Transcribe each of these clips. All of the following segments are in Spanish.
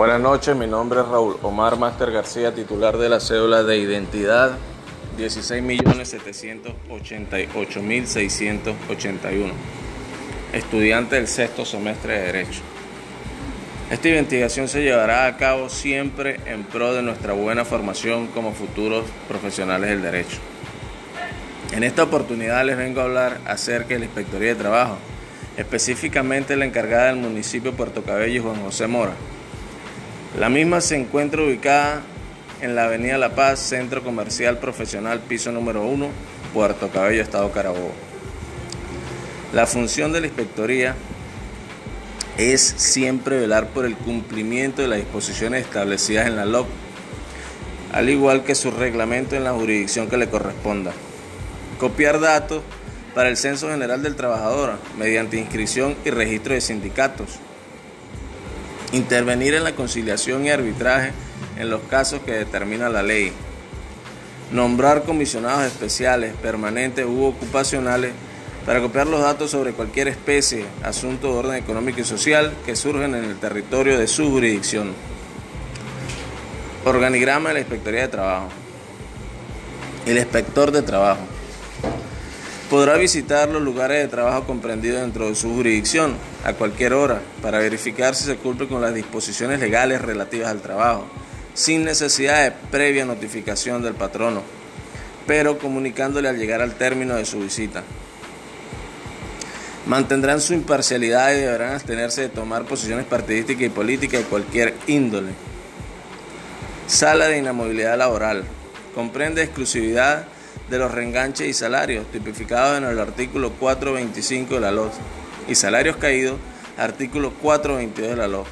Buenas noches, mi nombre es Raúl Omar Master García, titular de la cédula de identidad 16.788.681, estudiante del sexto semestre de Derecho. Esta investigación se llevará a cabo siempre en pro de nuestra buena formación como futuros profesionales del derecho. En esta oportunidad les vengo a hablar acerca de la Inspectoría de Trabajo, específicamente la encargada del municipio Puerto Cabello, Juan José Mora. La misma se encuentra ubicada en la Avenida La Paz, Centro Comercial Profesional, piso número 1, Puerto Cabello, Estado Carabobo. La función de la inspectoría es siempre velar por el cumplimiento de las disposiciones establecidas en la LOC, al igual que su reglamento en la jurisdicción que le corresponda copiar datos para el Censo General del Trabajador mediante inscripción y registro de sindicatos, intervenir en la conciliación y arbitraje en los casos que determina la ley, nombrar comisionados especiales, permanentes u ocupacionales para copiar los datos sobre cualquier especie, asunto de orden económico y social que surgen en el territorio de su jurisdicción. Organigrama de la Inspectoría de Trabajo. El inspector de trabajo podrá visitar los lugares de trabajo comprendidos dentro de su jurisdicción a cualquier hora para verificar si se cumple con las disposiciones legales relativas al trabajo, sin necesidad de previa notificación del patrono, pero comunicándole al llegar al término de su visita. Mantendrán su imparcialidad y deberán abstenerse de tomar posiciones partidísticas y políticas de cualquier índole. Sala de inamovilidad laboral. Comprende exclusividad de los reenganches y salarios tipificados en el artículo 425 de la LOT y salarios caídos, artículo 422 de la LOT.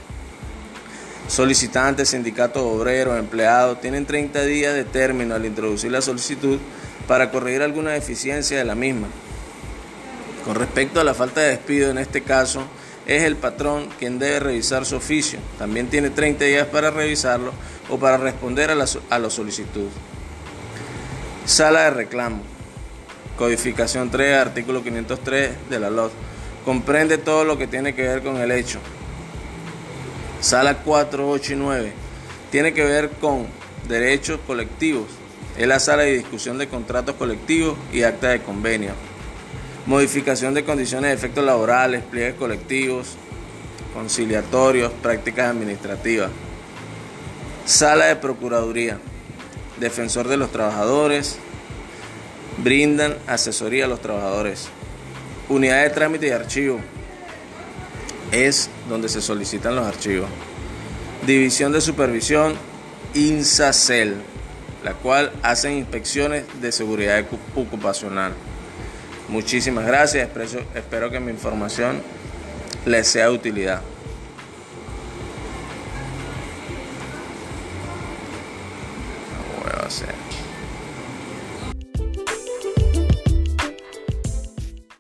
Solicitantes, sindicatos obreros, empleados tienen 30 días de término al introducir la solicitud para corregir alguna deficiencia de la misma. Con respecto a la falta de despido, en este caso, es el patrón quien debe revisar su oficio. También tiene 30 días para revisarlo o para responder a la, a la solicitud. Sala de reclamo. Codificación 3, artículo 503 de la LOT. Comprende todo lo que tiene que ver con el hecho. Sala 4, 8 y 9. Tiene que ver con derechos colectivos. Es la sala de discusión de contratos colectivos y acta de convenio. Modificación de condiciones de efectos laborales, pliegues colectivos, conciliatorios, prácticas administrativas. Sala de Procuraduría defensor de los trabajadores, brindan asesoría a los trabajadores. Unidad de trámite y archivo es donde se solicitan los archivos. División de supervisión, INSACEL, la cual hacen inspecciones de seguridad ocupacional. Muchísimas gracias, espero que mi información les sea de utilidad. hacer.